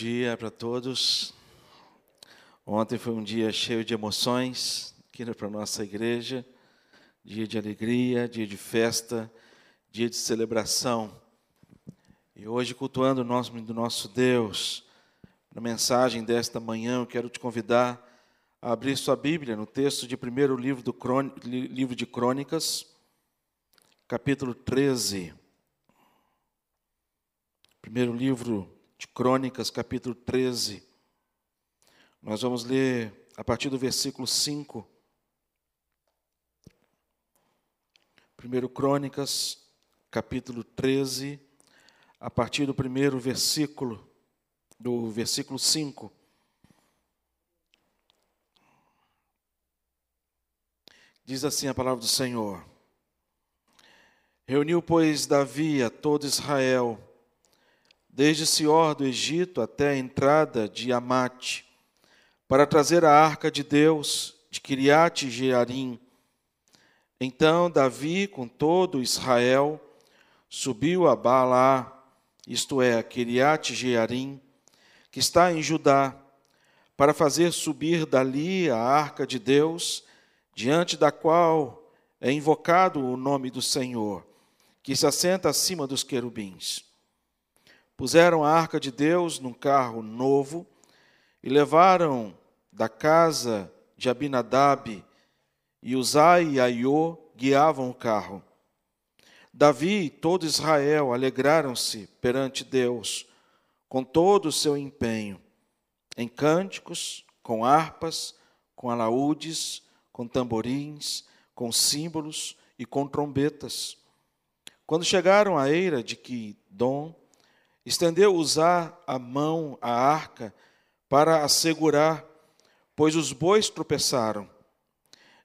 dia para todos. Ontem foi um dia cheio de emoções aqui para a nossa igreja. Dia de alegria, dia de festa, dia de celebração. E hoje, cultuando o nome do nosso Deus, na mensagem desta manhã, eu quero te convidar a abrir sua Bíblia no texto de primeiro livro, do livro de Crônicas, capítulo 13. Primeiro livro de Crônicas, capítulo 13. Nós vamos ler a partir do versículo 5. Primeiro Crônicas, capítulo 13, a partir do primeiro versículo, do versículo 5. Diz assim a palavra do Senhor: Reuniu, pois, Davi a todo Israel, desde Sior do Egito até a entrada de Amate, para trazer a arca de Deus de Kiriat Jearim. Então Davi, com todo Israel, subiu a Baalá, isto é, a Kiriat Jearim, que está em Judá, para fazer subir dali a arca de Deus, diante da qual é invocado o nome do Senhor, que se assenta acima dos querubins. Puseram a arca de Deus num carro novo e levaram da casa de Abinadab, e Uzai e Aiô guiavam o carro. Davi e todo Israel alegraram-se perante Deus com todo o seu empenho, em cânticos, com harpas, com alaúdes, com tamborins, com símbolos e com trombetas. Quando chegaram à eira de Quidom, Estendeu usar a mão à arca para assegurar, pois os bois tropeçaram.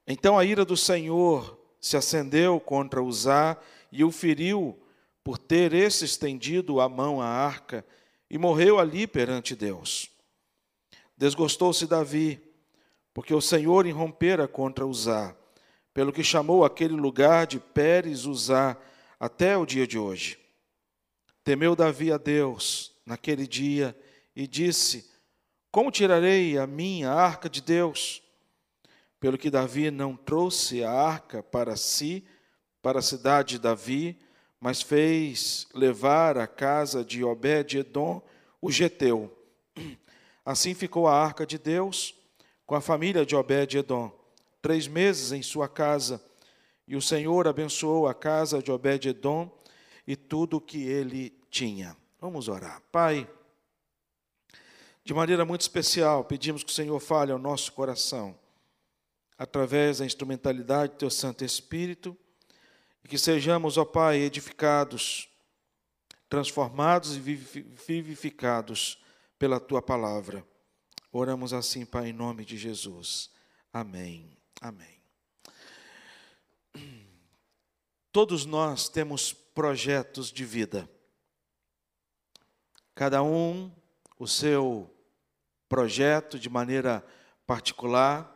Então a ira do Senhor se acendeu contra Uzá e o feriu por ter esse estendido a mão à arca e morreu ali perante Deus. Desgostou-se Davi, porque o Senhor irrompera contra Uzá, pelo que chamou aquele lugar de Pérez Uzá até o dia de hoje. Temeu Davi a Deus naquele dia e disse: Como tirarei a minha arca de Deus? Pelo que Davi não trouxe a arca para si, para a cidade de Davi, mas fez levar à casa de Obed-Edom, o geteu. Assim ficou a arca de Deus com a família de Obed-Edom, três meses em sua casa, e o Senhor abençoou a casa de Obed-Edom e tudo o que ele tinha. Vamos orar. Pai, de maneira muito especial, pedimos que o Senhor fale ao nosso coração, através da instrumentalidade do Teu Santo Espírito, e que sejamos, ó Pai, edificados, transformados e vivificados pela Tua palavra. Oramos assim, Pai, em nome de Jesus. Amém. Amém. Todos nós temos projetos de vida. Cada um o seu projeto de maneira particular.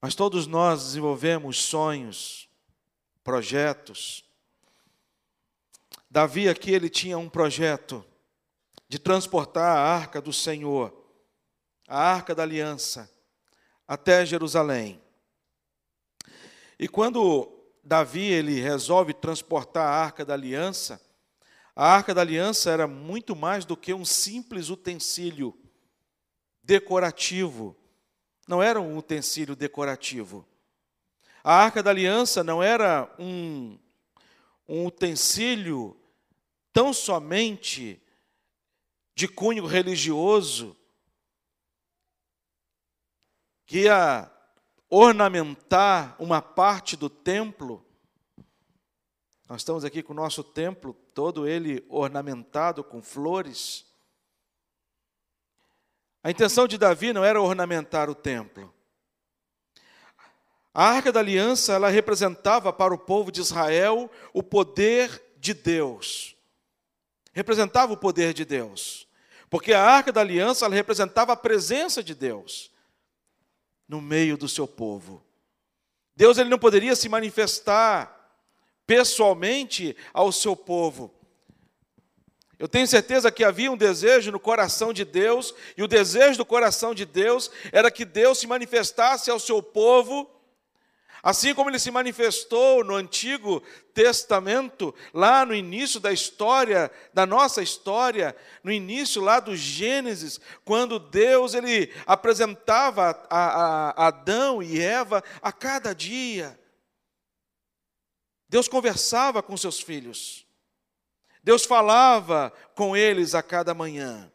Mas todos nós desenvolvemos sonhos, projetos. Davi aqui ele tinha um projeto de transportar a arca do Senhor, a arca da aliança, até Jerusalém. E quando Davi ele resolve transportar a arca da aliança, a arca da aliança era muito mais do que um simples utensílio decorativo. Não era um utensílio decorativo. A arca da aliança não era um, um utensílio tão somente de cunho religioso que ia ornamentar uma parte do templo. Nós estamos aqui com o nosso templo, todo ele ornamentado com flores. A intenção de Davi não era ornamentar o templo. A arca da aliança, ela representava para o povo de Israel o poder de Deus. Representava o poder de Deus. Porque a arca da aliança, ela representava a presença de Deus no meio do seu povo. Deus ele não poderia se manifestar pessoalmente ao seu povo. Eu tenho certeza que havia um desejo no coração de Deus, e o desejo do coração de Deus era que Deus se manifestasse ao seu povo, assim como ele se manifestou no Antigo Testamento, lá no início da história, da nossa história, no início lá do Gênesis, quando Deus ele apresentava a, a Adão e Eva a cada dia. Deus conversava com seus filhos. Deus falava com eles a cada manhã.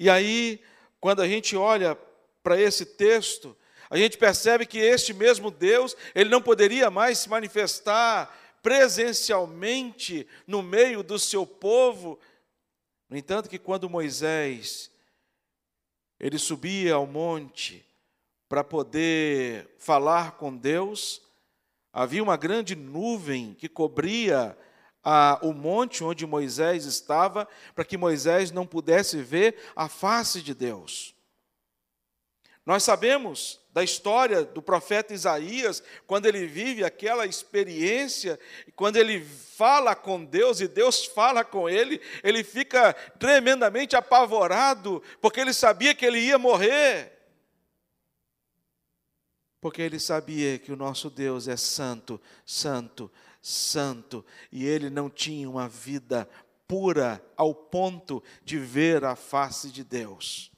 E aí, quando a gente olha para esse texto, a gente percebe que este mesmo Deus, ele não poderia mais se manifestar presencialmente no meio do seu povo. No entanto, que quando Moisés ele subia ao monte para poder falar com Deus, havia uma grande nuvem que cobria a, o monte onde Moisés estava, para que Moisés não pudesse ver a face de Deus. Nós sabemos da história do profeta Isaías, quando ele vive aquela experiência, quando ele fala com Deus e Deus fala com ele, ele fica tremendamente apavorado, porque ele sabia que ele ia morrer. Porque ele sabia que o nosso Deus é santo, santo, santo, e ele não tinha uma vida pura ao ponto de ver a face de Deus.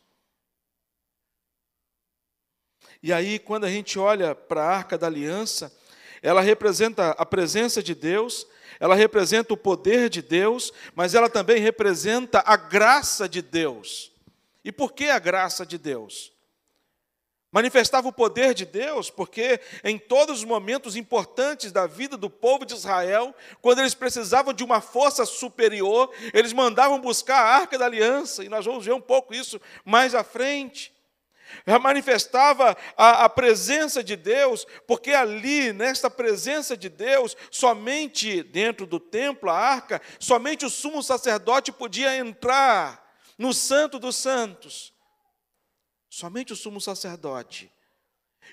E aí, quando a gente olha para a arca da aliança, ela representa a presença de Deus, ela representa o poder de Deus, mas ela também representa a graça de Deus. E por que a graça de Deus? Manifestava o poder de Deus, porque em todos os momentos importantes da vida do povo de Israel, quando eles precisavam de uma força superior, eles mandavam buscar a arca da aliança, e nós vamos ver um pouco isso mais à frente. Manifestava a, a presença de Deus, porque ali, nesta presença de Deus, somente dentro do templo, a arca, somente o sumo sacerdote podia entrar no Santo dos Santos. Somente o sumo sacerdote.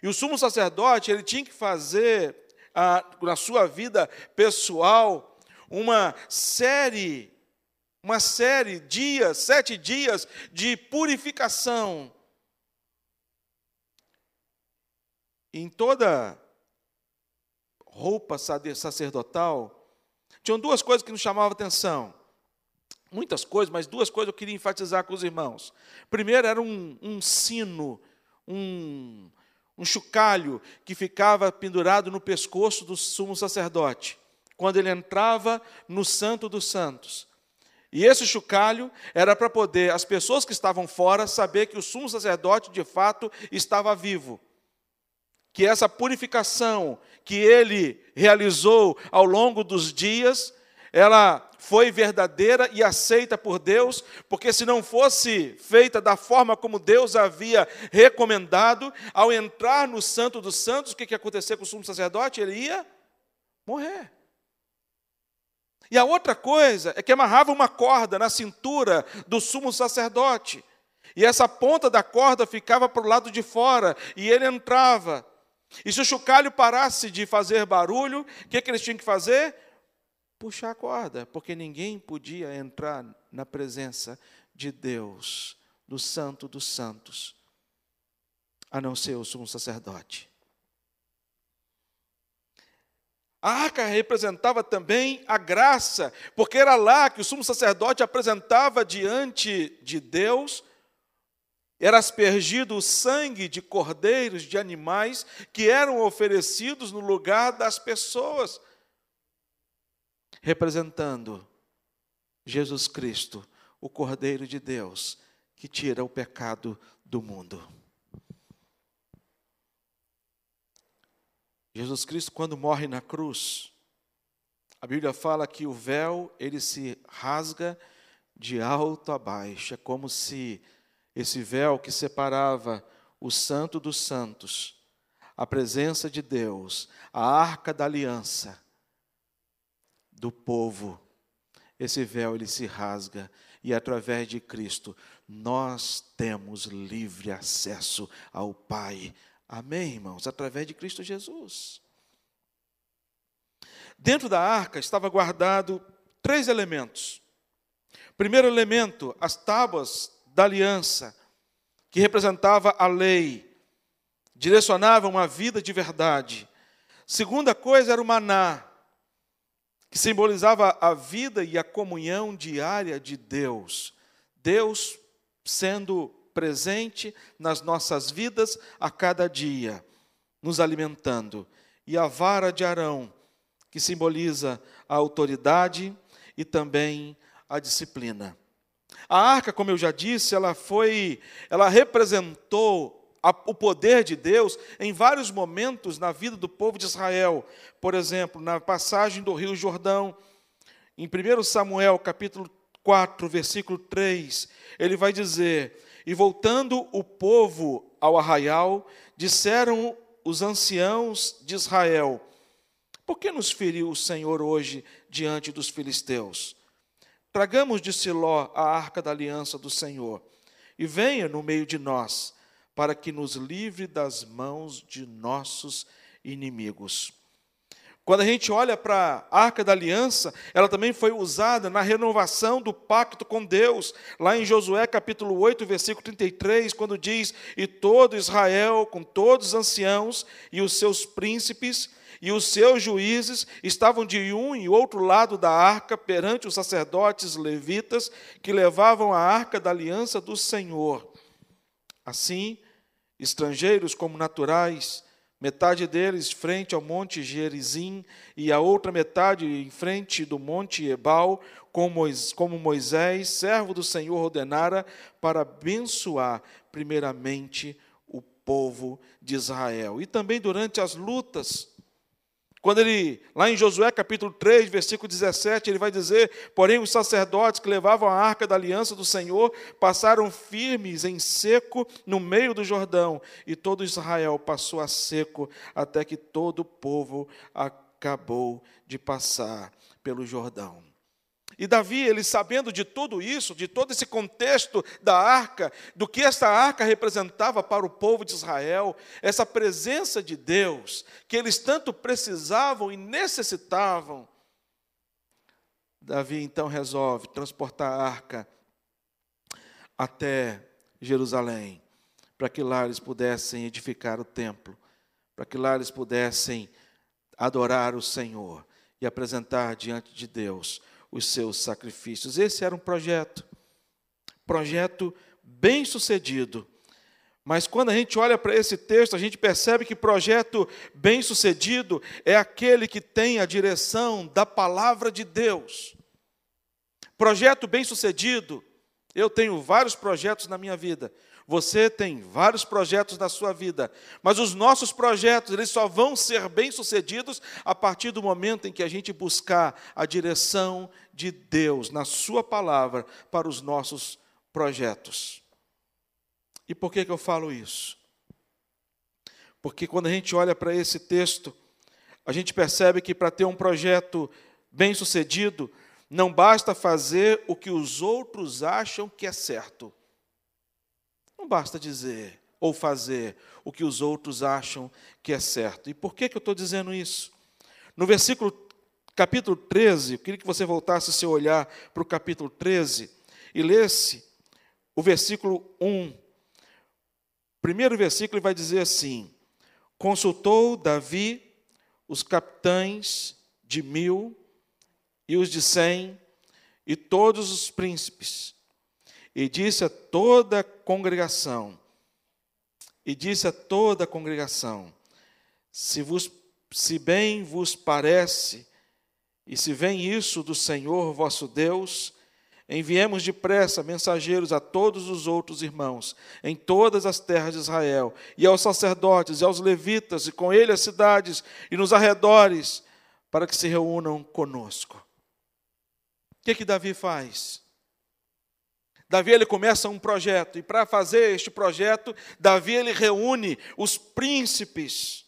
E o sumo sacerdote, ele tinha que fazer, a, na sua vida pessoal, uma série, uma série, dias, sete dias de purificação. Em toda roupa sacerdotal, tinham duas coisas que nos chamavam atenção muitas coisas, mas duas coisas eu queria enfatizar com os irmãos. Primeiro era um, um sino, um, um chocalho que ficava pendurado no pescoço do sumo sacerdote, quando ele entrava no Santo dos Santos. E esse chocalho era para poder as pessoas que estavam fora saber que o sumo sacerdote de fato estava vivo. Que essa purificação que ele realizou ao longo dos dias ela foi verdadeira e aceita por Deus, porque se não fosse feita da forma como Deus havia recomendado, ao entrar no Santo dos Santos, o que, que ia acontecer com o sumo sacerdote? Ele ia morrer. E a outra coisa é que amarrava uma corda na cintura do sumo sacerdote. E essa ponta da corda ficava para o lado de fora, e ele entrava. E se o chocalho parasse de fazer barulho, o que, que eles tinham que fazer? Puxar a corda, porque ninguém podia entrar na presença de Deus, do Santo dos Santos, a não ser o sumo sacerdote. A arca representava também a graça, porque era lá que o sumo sacerdote apresentava diante de Deus, era aspergido o sangue de cordeiros, de animais, que eram oferecidos no lugar das pessoas representando Jesus Cristo, o Cordeiro de Deus, que tira o pecado do mundo. Jesus Cristo, quando morre na cruz, a Bíblia fala que o véu ele se rasga de alto a baixo, é como se esse véu que separava o Santo dos Santos, a presença de Deus, a arca da aliança, do povo. Esse véu ele se rasga e através de Cristo nós temos livre acesso ao Pai. Amém, irmãos? Através de Cristo Jesus. Dentro da arca estava guardado três elementos. Primeiro elemento, as tábuas da aliança, que representava a lei, direcionavam uma vida de verdade. Segunda coisa era o maná, que simbolizava a vida e a comunhão diária de Deus. Deus sendo presente nas nossas vidas a cada dia, nos alimentando. E a vara de Arão, que simboliza a autoridade e também a disciplina. A arca, como eu já disse, ela foi, ela representou o poder de Deus em vários momentos na vida do povo de Israel. Por exemplo, na passagem do Rio Jordão, em 1 Samuel, capítulo 4, versículo 3, ele vai dizer: E voltando o povo ao arraial, disseram os anciãos de Israel: Por que nos feriu o Senhor hoje diante dos filisteus? Tragamos de Siló a arca da aliança do Senhor, e venha no meio de nós, para que nos livre das mãos de nossos inimigos. Quando a gente olha para a arca da aliança, ela também foi usada na renovação do pacto com Deus, lá em Josué capítulo 8, versículo 33, quando diz: E todo Israel, com todos os anciãos e os seus príncipes, e os seus juízes estavam de um e outro lado da arca perante os sacerdotes levitas que levavam a arca da aliança do Senhor. Assim, estrangeiros como naturais, metade deles frente ao monte Gerizim e a outra metade em frente do monte Ebal, como Moisés, servo do Senhor, ordenara para abençoar primeiramente o povo de Israel. E também durante as lutas, quando ele, lá em Josué capítulo 3, versículo 17, ele vai dizer: Porém, os sacerdotes que levavam a arca da aliança do Senhor passaram firmes em seco no meio do Jordão, e todo Israel passou a seco, até que todo o povo acabou de passar pelo Jordão. E Davi, ele sabendo de tudo isso, de todo esse contexto da arca, do que essa arca representava para o povo de Israel, essa presença de Deus, que eles tanto precisavam e necessitavam, Davi então resolve transportar a arca até Jerusalém, para que lá eles pudessem edificar o templo, para que lá eles pudessem adorar o Senhor e apresentar diante de Deus os seus sacrifícios. Esse era um projeto, projeto bem sucedido. Mas quando a gente olha para esse texto, a gente percebe que projeto bem sucedido é aquele que tem a direção da palavra de Deus. Projeto bem sucedido, eu tenho vários projetos na minha vida. Você tem vários projetos na sua vida, mas os nossos projetos, eles só vão ser bem-sucedidos a partir do momento em que a gente buscar a direção de Deus na sua palavra para os nossos projetos. E por que que eu falo isso? Porque quando a gente olha para esse texto, a gente percebe que para ter um projeto bem-sucedido, não basta fazer o que os outros acham que é certo. Não basta dizer ou fazer o que os outros acham que é certo. E por que, que eu estou dizendo isso? No versículo capítulo 13, eu queria que você voltasse seu olhar para o capítulo 13 e lesse o versículo 1. O primeiro versículo vai dizer assim: Consultou Davi os capitães de mil e os de cem e todos os príncipes e disse a toda a congregação, e disse a toda a congregação: se, vos, se bem vos parece, e se vem isso do Senhor vosso Deus, enviemos depressa mensageiros a todos os outros irmãos, em todas as terras de Israel, e aos sacerdotes, e aos levitas, e com ele as cidades, e nos arredores, para que se reúnam conosco. O que, que Davi faz? Davi ele começa um projeto e para fazer este projeto, Davi ele reúne os príncipes,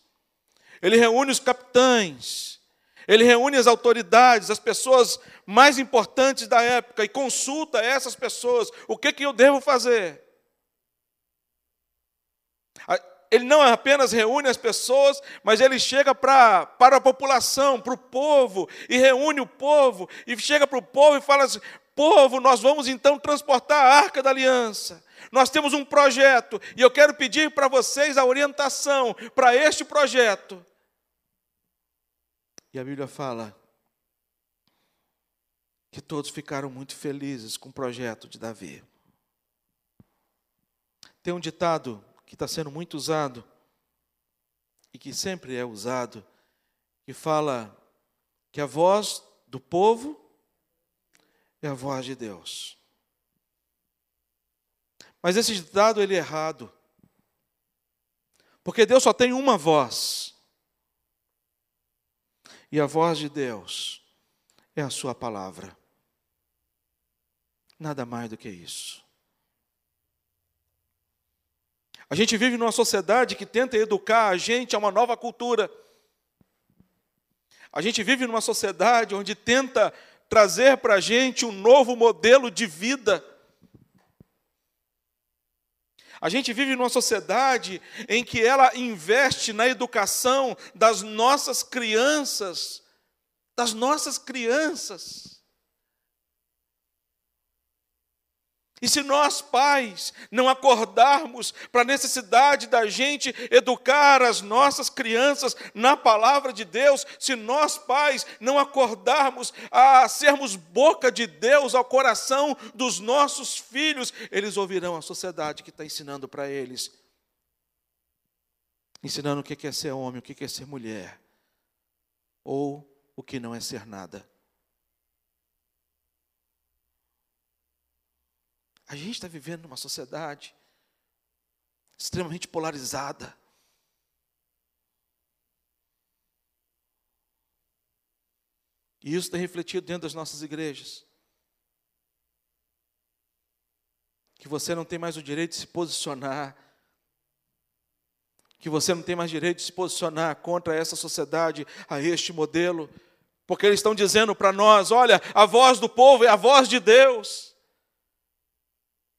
ele reúne os capitães, ele reúne as autoridades, as pessoas mais importantes da época e consulta essas pessoas: o que, que eu devo fazer? Ele não apenas reúne as pessoas, mas ele chega pra, para a população, para o povo, e reúne o povo, e chega para o povo e fala assim: Povo, nós vamos então transportar a arca da aliança. Nós temos um projeto e eu quero pedir para vocês a orientação para este projeto. E a Bíblia fala que todos ficaram muito felizes com o projeto de Davi. Tem um ditado que está sendo muito usado e que sempre é usado, que fala que a voz do povo é a voz de Deus. Mas esse ditado ele é errado. Porque Deus só tem uma voz. E a voz de Deus é a sua palavra. Nada mais do que isso. A gente vive numa sociedade que tenta educar a gente a uma nova cultura. A gente vive numa sociedade onde tenta trazer para a gente um novo modelo de vida. A gente vive numa sociedade em que ela investe na educação das nossas crianças, das nossas crianças. E se nós, pais, não acordarmos para a necessidade da gente educar as nossas crianças na palavra de Deus, se nós, pais, não acordarmos a sermos boca de Deus ao coração dos nossos filhos, eles ouvirão a sociedade que está ensinando para eles ensinando o que é ser homem, o que é ser mulher, ou o que não é ser nada. A gente está vivendo numa sociedade extremamente polarizada. E isso tem refletido dentro das nossas igrejas. Que você não tem mais o direito de se posicionar. Que você não tem mais direito de se posicionar contra essa sociedade, a este modelo. Porque eles estão dizendo para nós: olha, a voz do povo é a voz de Deus.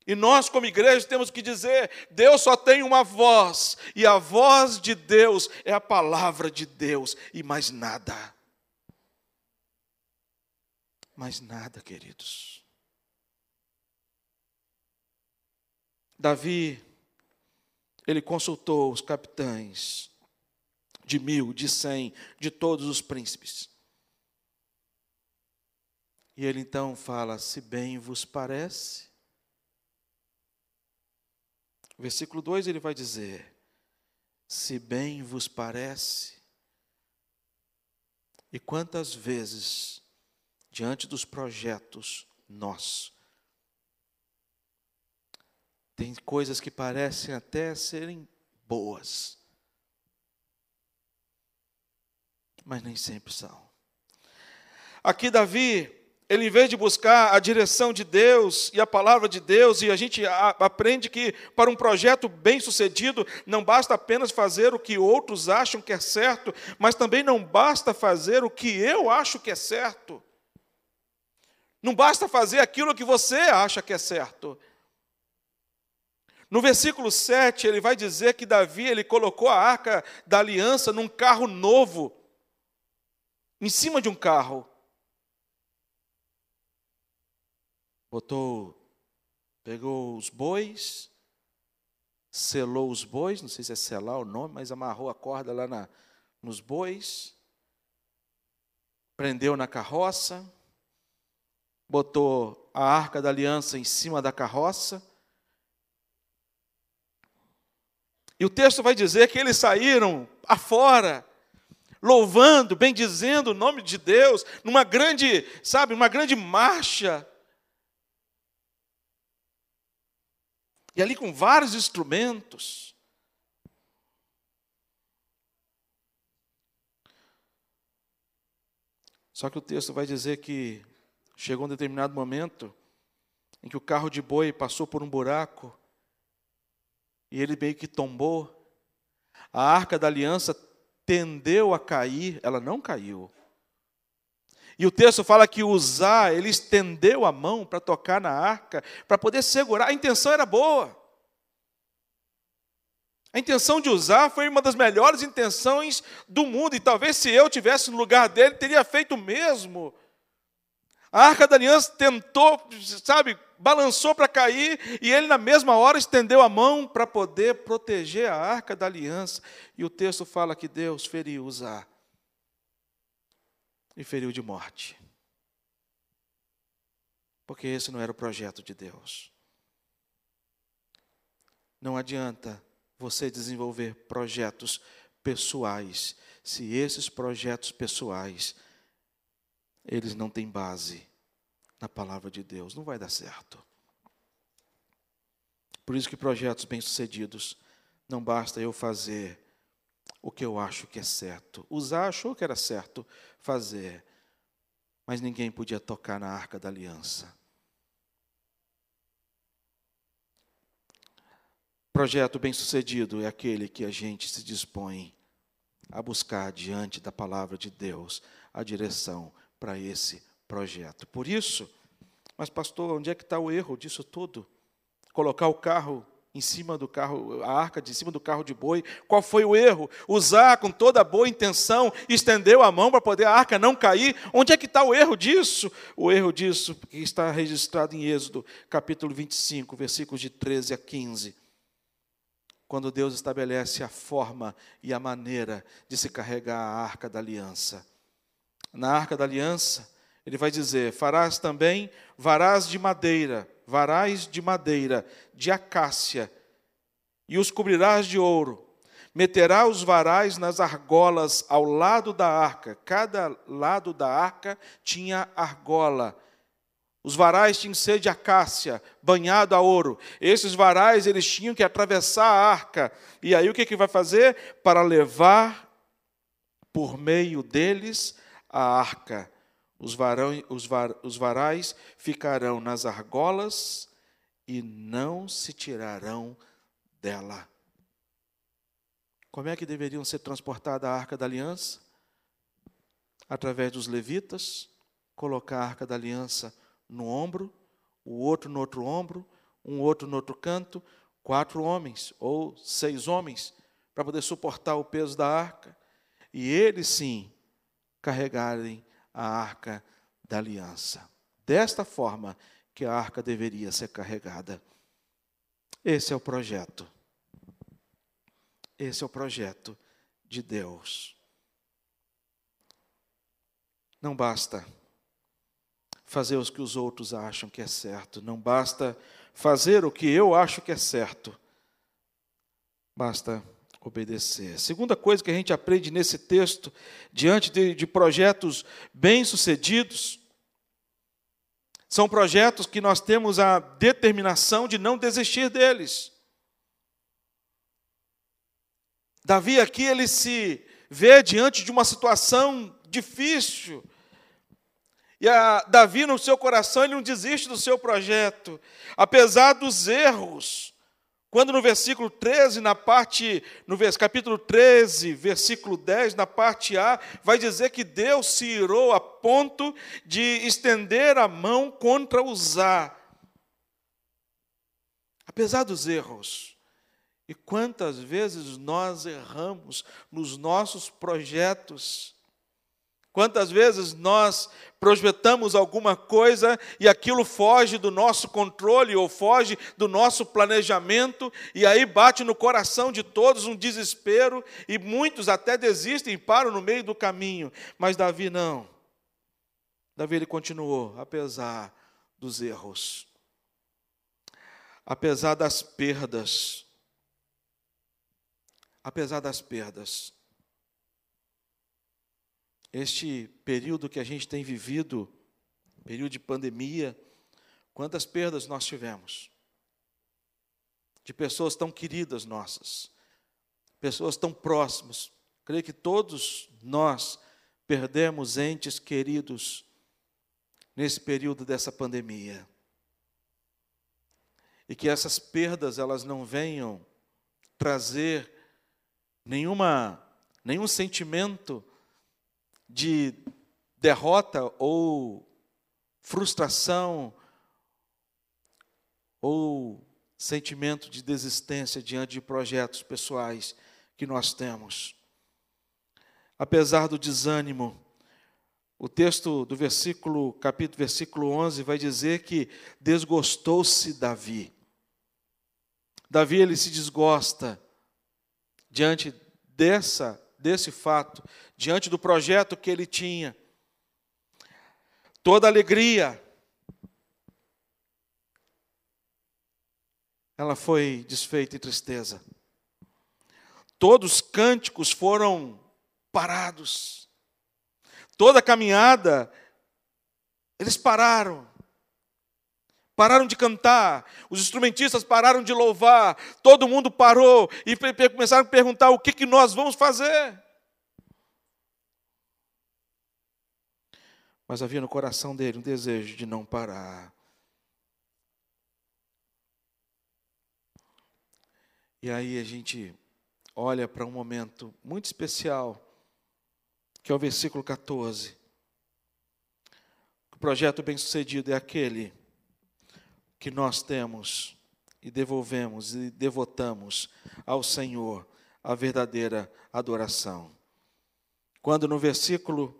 E nós, como igreja, temos que dizer: Deus só tem uma voz, e a voz de Deus é a palavra de Deus, e mais nada. Mais nada, queridos. Davi, ele consultou os capitães de mil, de cem, de todos os príncipes. E ele então fala: Se bem vos parece, Versículo 2 ele vai dizer: Se bem vos parece, e quantas vezes, diante dos projetos nossos, tem coisas que parecem até serem boas, mas nem sempre são. Aqui Davi, ele, em vez de buscar a direção de Deus e a palavra de Deus, e a gente aprende que para um projeto bem sucedido, não basta apenas fazer o que outros acham que é certo, mas também não basta fazer o que eu acho que é certo. Não basta fazer aquilo que você acha que é certo. No versículo 7, ele vai dizer que Davi ele colocou a arca da aliança num carro novo, em cima de um carro. Botou, pegou os bois, selou os bois, não sei se é selar o nome, mas amarrou a corda lá na, nos bois, prendeu na carroça, botou a arca da aliança em cima da carroça. E o texto vai dizer que eles saíram afora, louvando, bendizendo o nome de Deus, numa grande, sabe, uma grande marcha E ali com vários instrumentos. Só que o texto vai dizer que chegou um determinado momento em que o carro de boi passou por um buraco e ele meio que tombou. A arca da aliança tendeu a cair, ela não caiu. E o texto fala que Uzá, ele estendeu a mão para tocar na arca, para poder segurar. A intenção era boa. A intenção de usar foi uma das melhores intenções do mundo, e talvez se eu tivesse no lugar dele, teria feito o mesmo. A arca da aliança tentou, sabe, balançou para cair, e ele, na mesma hora, estendeu a mão para poder proteger a arca da aliança. E o texto fala que Deus feriu Uzá e feriu de morte. Porque esse não era o projeto de Deus. Não adianta você desenvolver projetos pessoais se esses projetos pessoais eles não têm base na palavra de Deus, não vai dar certo. Por isso que projetos bem-sucedidos não basta eu fazer o que eu acho que é certo. Usar achou que era certo fazer, mas ninguém podia tocar na arca da aliança. Projeto bem-sucedido é aquele que a gente se dispõe a buscar diante da palavra de Deus a direção para esse projeto. Por isso, mas pastor, onde é que está o erro disso tudo? Colocar o carro em cima do carro, a arca de cima do carro de boi. Qual foi o erro? Usar com toda boa intenção, estendeu a mão para poder a arca não cair. Onde é que está o erro disso? O erro disso que está registrado em Êxodo, capítulo 25, versículos de 13 a 15. Quando Deus estabelece a forma e a maneira de se carregar a arca da aliança na arca da aliança, ele vai dizer: farás também varais de madeira, varais de madeira, de acácia, e os cobrirás de ouro. Meterá os varais nas argolas ao lado da arca. Cada lado da arca tinha argola. Os varais tinham ser de acácia, banhado a ouro. Esses varais eles tinham que atravessar a arca. E aí o que, que vai fazer? Para levar por meio deles a arca. Os, varão, os, var, os varais ficarão nas argolas e não se tirarão dela. Como é que deveriam ser transportada a arca da aliança? Através dos levitas, colocar a arca da aliança no ombro, o outro no outro ombro, um outro no outro canto, quatro homens ou seis homens para poder suportar o peso da arca. E eles sim carregarem a arca da aliança. Desta forma que a arca deveria ser carregada. Esse é o projeto. Esse é o projeto de Deus. Não basta fazer o que os outros acham que é certo, não basta fazer o que eu acho que é certo. Basta obedecer. Segunda coisa que a gente aprende nesse texto, diante de, de projetos bem-sucedidos, são projetos que nós temos a determinação de não desistir deles. Davi aqui ele se vê diante de uma situação difícil. E a Davi no seu coração ele não desiste do seu projeto, apesar dos erros quando no versículo 13, na parte, no capítulo 13, versículo 10, na parte A, vai dizer que Deus se irou a ponto de estender a mão contra Uzá. Apesar dos erros, e quantas vezes nós erramos nos nossos projetos, Quantas vezes nós projetamos alguma coisa e aquilo foge do nosso controle ou foge do nosso planejamento, e aí bate no coração de todos um desespero, e muitos até desistem e param no meio do caminho. Mas Davi não. Davi ele continuou, apesar dos erros, apesar das perdas, apesar das perdas. Este período que a gente tem vivido, período de pandemia, quantas perdas nós tivemos? De pessoas tão queridas nossas, pessoas tão próximas. Creio que todos nós perdemos entes queridos nesse período dessa pandemia. E que essas perdas elas não venham trazer nenhuma nenhum sentimento de derrota ou frustração ou sentimento de desistência diante de projetos pessoais que nós temos. Apesar do desânimo, o texto do versículo, capítulo, versículo 11 vai dizer que desgostou-se Davi. Davi ele se desgosta diante dessa desse fato, diante do projeto que ele tinha. Toda alegria ela foi desfeita em tristeza. Todos os cânticos foram parados. Toda a caminhada, eles pararam. Pararam de cantar, os instrumentistas pararam de louvar, todo mundo parou e começaram a perguntar: o que, que nós vamos fazer? Mas havia no coração dele um desejo de não parar. E aí a gente olha para um momento muito especial que é o versículo 14. O projeto bem-sucedido é aquele que nós temos e devolvemos e devotamos ao Senhor a verdadeira adoração. Quando no versículo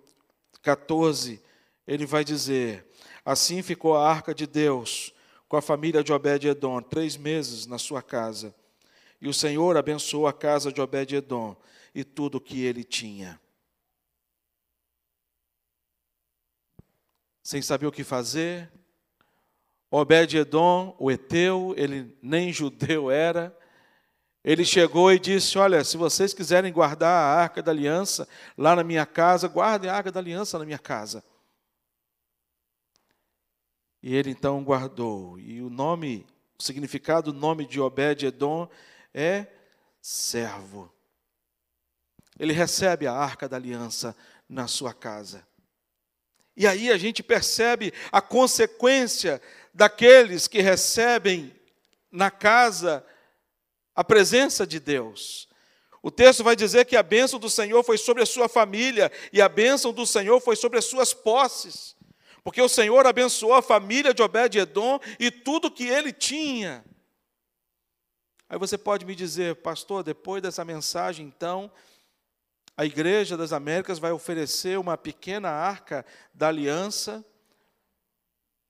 14 ele vai dizer: Assim ficou a arca de Deus com a família de Obed-Edom três meses na sua casa. E o Senhor abençoou a casa de Obed-Edom e tudo o que ele tinha. sem saber o que fazer. Obed-Edom, o Eteu, ele nem judeu era, ele chegou e disse: Olha, se vocês quiserem guardar a arca da aliança lá na minha casa, guardem a arca da aliança na minha casa. E ele então guardou. E o nome, o significado do nome de Obed-Edom é servo. Ele recebe a arca da aliança na sua casa. E aí a gente percebe a consequência daqueles que recebem na casa a presença de Deus. O texto vai dizer que a bênção do Senhor foi sobre a sua família e a bênção do Senhor foi sobre as suas posses. Porque o Senhor abençoou a família de Obed-Edom e tudo que ele tinha. Aí você pode me dizer, pastor, depois dessa mensagem, então, a Igreja das Américas vai oferecer uma pequena arca da aliança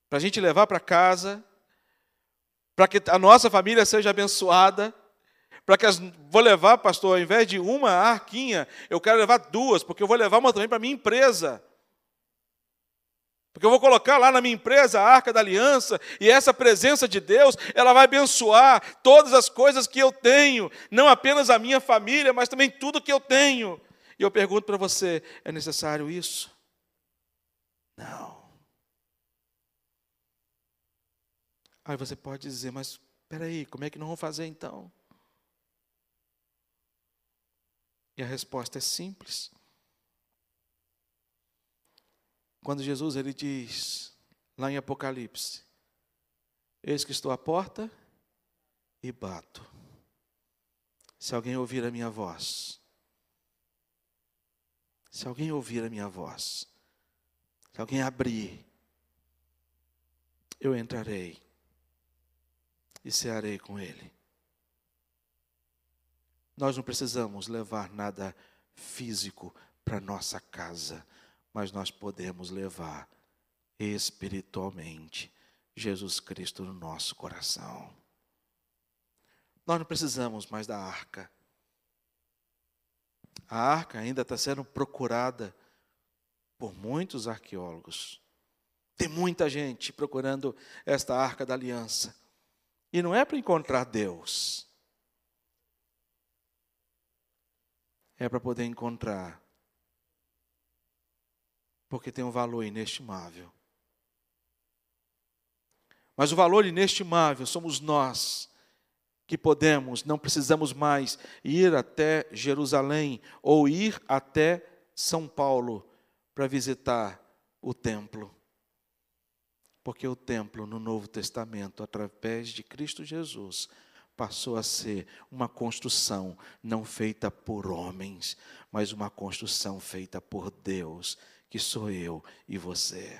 para a gente levar para casa, para que a nossa família seja abençoada, para que as, vou levar, pastor, ao invés de uma arquinha, eu quero levar duas, porque eu vou levar uma também para a minha empresa. Porque eu vou colocar lá na minha empresa a arca da aliança, e essa presença de Deus, ela vai abençoar todas as coisas que eu tenho, não apenas a minha família, mas também tudo que eu tenho. E eu pergunto para você: é necessário isso? Não. Aí você pode dizer, mas espera aí, como é que não vamos fazer então? E a resposta é simples. Quando Jesus ele diz lá em Apocalipse: Eis que estou à porta e bato. Se alguém ouvir a minha voz se alguém ouvir a minha voz, se alguém abrir, eu entrarei e cearei com ele. Nós não precisamos levar nada físico para nossa casa, mas nós podemos levar espiritualmente Jesus Cristo no nosso coração. Nós não precisamos mais da arca. A arca ainda está sendo procurada por muitos arqueólogos. Tem muita gente procurando esta arca da aliança. E não é para encontrar Deus. É para poder encontrar. Porque tem um valor inestimável. Mas o valor inestimável somos nós que podemos, não precisamos mais ir até Jerusalém ou ir até São Paulo para visitar o templo. Porque o templo no Novo Testamento, através de Cristo Jesus, passou a ser uma construção não feita por homens, mas uma construção feita por Deus, que sou eu e você.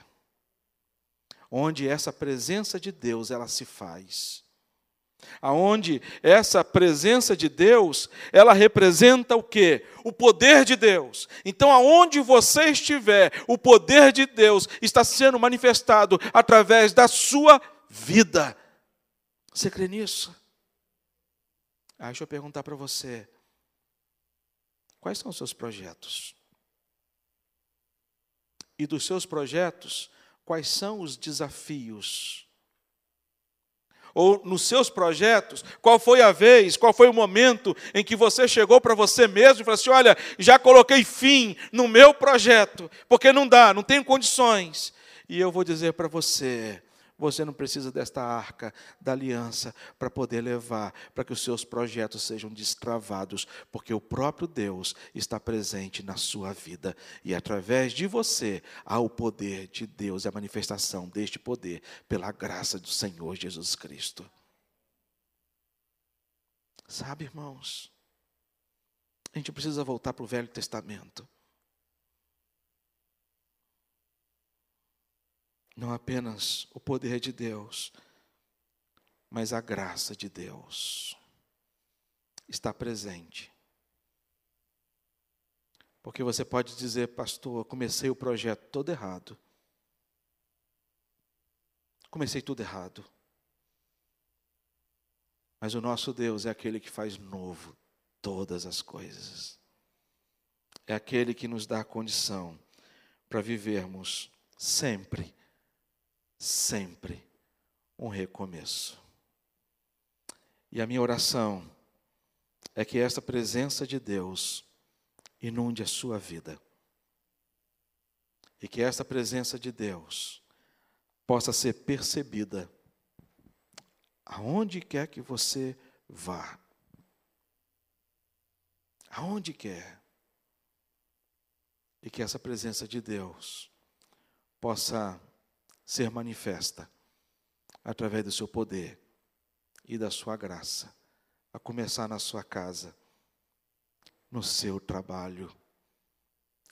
Onde essa presença de Deus ela se faz aonde essa presença de Deus, ela representa o quê? O poder de Deus. Então, aonde você estiver, o poder de Deus está sendo manifestado através da sua vida. Você crê nisso? Ah, deixa eu perguntar para você. Quais são os seus projetos? E dos seus projetos, quais são os desafios? Ou nos seus projetos, qual foi a vez, qual foi o momento em que você chegou para você mesmo e falou assim: olha, já coloquei fim no meu projeto, porque não dá, não tenho condições. E eu vou dizer para você: você não precisa desta arca da aliança para poder levar, para que os seus projetos sejam destravados, porque o próprio Deus está presente na sua vida. E através de você há o poder de Deus e a manifestação deste poder pela graça do Senhor Jesus Cristo. Sabe, irmãos, a gente precisa voltar para o Velho Testamento. Não apenas o poder de Deus, mas a graça de Deus está presente. Porque você pode dizer, pastor, comecei o projeto todo errado. Comecei tudo errado. Mas o nosso Deus é aquele que faz novo todas as coisas. É aquele que nos dá a condição para vivermos sempre sempre um recomeço. E a minha oração é que esta presença de Deus inunde a sua vida. E que esta presença de Deus possa ser percebida aonde quer que você vá. Aonde quer. E que essa presença de Deus possa ser manifesta através do seu poder e da sua graça, a começar na sua casa, no seu trabalho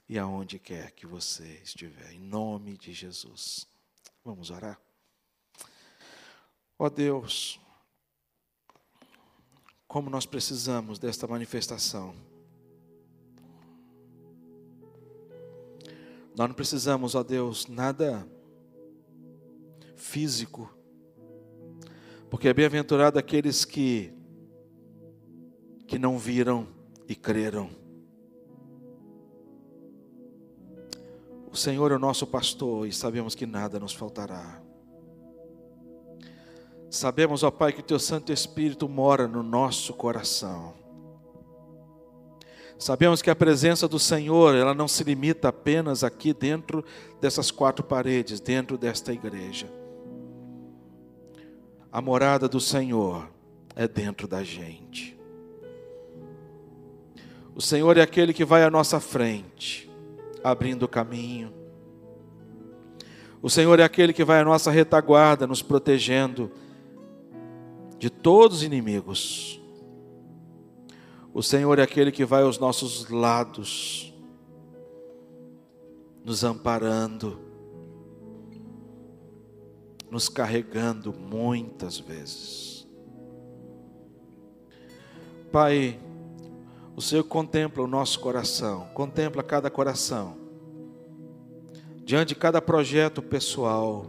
e aonde quer que você estiver, em nome de Jesus. Vamos orar? Ó oh Deus, como nós precisamos desta manifestação. Nós não precisamos, ó Deus, nada físico. Porque é bem-aventurado aqueles que que não viram e creram. O Senhor é o nosso pastor e sabemos que nada nos faltará. Sabemos, ó Pai, que o Teu Santo Espírito mora no nosso coração. Sabemos que a presença do Senhor, ela não se limita apenas aqui dentro dessas quatro paredes, dentro desta igreja. A morada do Senhor é dentro da gente. O Senhor é aquele que vai à nossa frente, abrindo o caminho. O Senhor é aquele que vai à nossa retaguarda, nos protegendo de todos os inimigos. O Senhor é aquele que vai aos nossos lados, nos amparando nos carregando muitas vezes. Pai, o Senhor contempla o nosso coração, contempla cada coração, diante de cada projeto pessoal,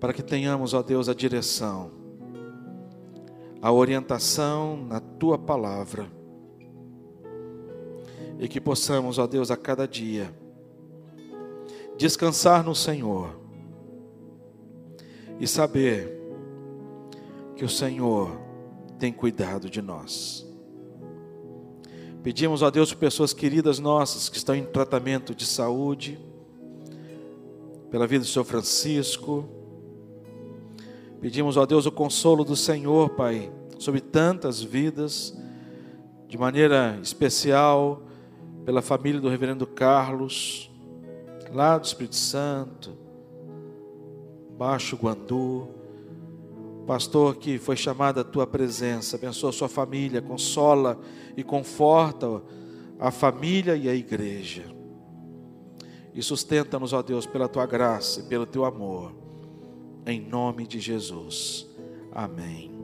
para que tenhamos, ó Deus, a direção, a orientação na tua palavra, e que possamos, ó Deus, a cada dia, descansar no Senhor e saber que o Senhor tem cuidado de nós. Pedimos a Deus por pessoas queridas nossas que estão em tratamento de saúde, pela vida do Senhor Francisco. Pedimos a Deus o consolo do Senhor, Pai, sobre tantas vidas, de maneira especial pela família do Reverendo Carlos lá do Espírito Santo, Baixo Guandu, pastor que foi chamado à tua presença, abençoa a sua família, consola e conforta a família e a igreja. E sustenta-nos, ó Deus, pela tua graça e pelo teu amor. em nome de Jesus. Amém.